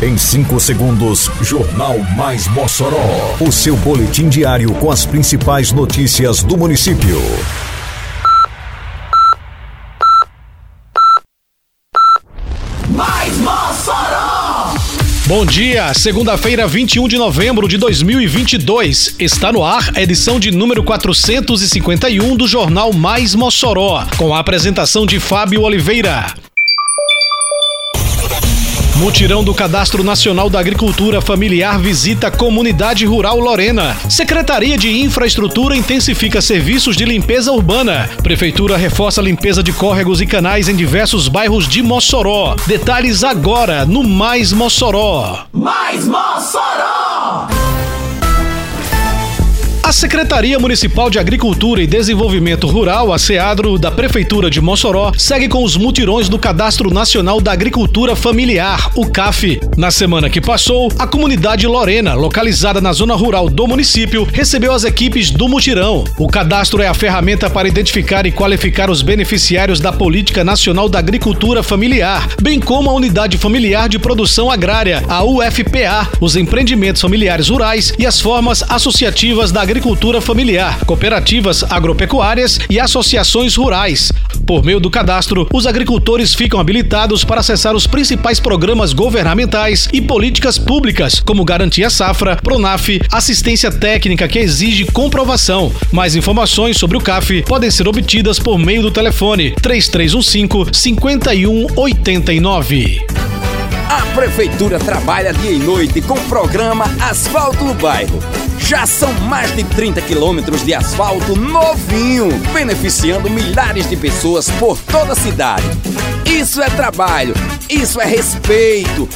Em 5 segundos, Jornal Mais Mossoró. O seu boletim diário com as principais notícias do município. Mais Mossoró! Bom dia, segunda-feira, 21 de novembro de 2022. Está no ar a edição de número 451 do Jornal Mais Mossoró, com a apresentação de Fábio Oliveira. Mutirão do Cadastro Nacional da Agricultura Familiar visita Comunidade Rural Lorena. Secretaria de Infraestrutura intensifica serviços de limpeza urbana. Prefeitura reforça a limpeza de córregos e canais em diversos bairros de Mossoró. Detalhes agora no Mais Mossoró. Mais Mossoró! A Secretaria Municipal de Agricultura e Desenvolvimento Rural, a SEADRO, da Prefeitura de Mossoró, segue com os mutirões do Cadastro Nacional da Agricultura Familiar, o CAF. Na semana que passou, a comunidade Lorena, localizada na zona rural do município, recebeu as equipes do mutirão. O cadastro é a ferramenta para identificar e qualificar os beneficiários da Política Nacional da Agricultura Familiar, bem como a Unidade Familiar de Produção Agrária, a UFPA, os empreendimentos familiares rurais e as formas associativas da agricultura agricultura familiar, cooperativas agropecuárias e associações rurais. Por meio do cadastro, os agricultores ficam habilitados para acessar os principais programas governamentais e políticas públicas, como Garantia Safra, Pronaf, assistência técnica que exige comprovação. Mais informações sobre o CAF podem ser obtidas por meio do telefone 3315 5189. A Prefeitura trabalha dia e noite com o programa Asfalto no Bairro. Já são mais de 30 quilômetros de asfalto novinho, beneficiando milhares de pessoas por toda a cidade. Isso é trabalho, isso é respeito.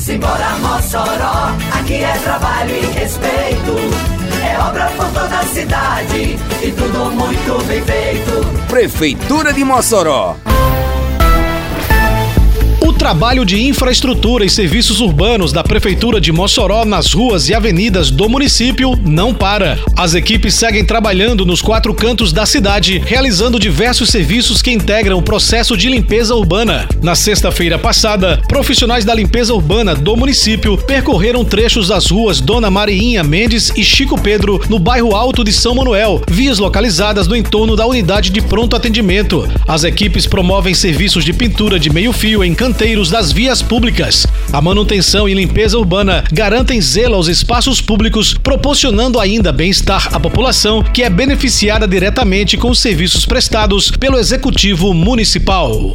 Simbora Mossoró, aqui é trabalho e respeito. É obra por toda a cidade e tudo muito bem feito. Prefeitura de Mossoró. Trabalho de infraestrutura e serviços urbanos da Prefeitura de Mossoró nas ruas e avenidas do município não para. As equipes seguem trabalhando nos quatro cantos da cidade, realizando diversos serviços que integram o processo de limpeza urbana. Na sexta-feira passada, profissionais da limpeza urbana do município percorreram trechos das ruas Dona Mariinha Mendes e Chico Pedro, no bairro Alto de São Manuel, vias localizadas no entorno da unidade de pronto atendimento. As equipes promovem serviços de pintura de meio-fio em canteiros das vias públicas. A manutenção e limpeza urbana garantem zelo aos espaços públicos, proporcionando ainda bem-estar à população, que é beneficiada diretamente com os serviços prestados pelo Executivo Municipal.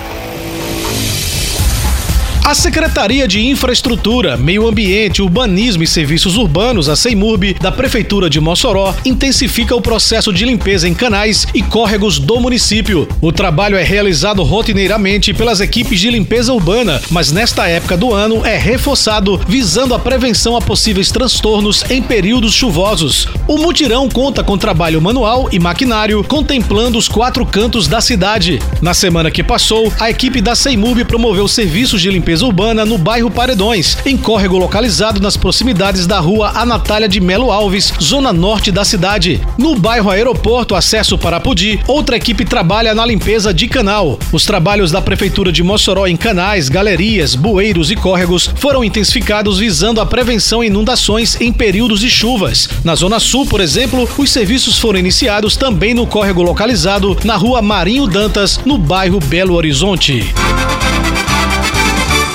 A Secretaria de Infraestrutura, Meio Ambiente, Urbanismo e Serviços Urbanos, a CEIMURB, da Prefeitura de Mossoró, intensifica o processo de limpeza em canais e córregos do município. O trabalho é realizado rotineiramente pelas equipes de limpeza urbana, mas nesta época do ano é reforçado visando a prevenção a possíveis transtornos em períodos chuvosos. O mutirão conta com trabalho manual e maquinário, contemplando os quatro cantos da cidade. Na semana que passou, a equipe da CEIMURB promoveu serviços de limpeza limpeza urbana no bairro Paredões, em córrego localizado nas proximidades da rua Anatália de Melo Alves, zona norte da cidade. No bairro Aeroporto, acesso para Pudi, outra equipe trabalha na limpeza de canal. Os trabalhos da Prefeitura de Mossoró em canais, galerias, bueiros e córregos foram intensificados visando a prevenção a inundações em períodos de chuvas. Na Zona Sul, por exemplo, os serviços foram iniciados também no córrego localizado na rua Marinho Dantas, no bairro Belo Horizonte.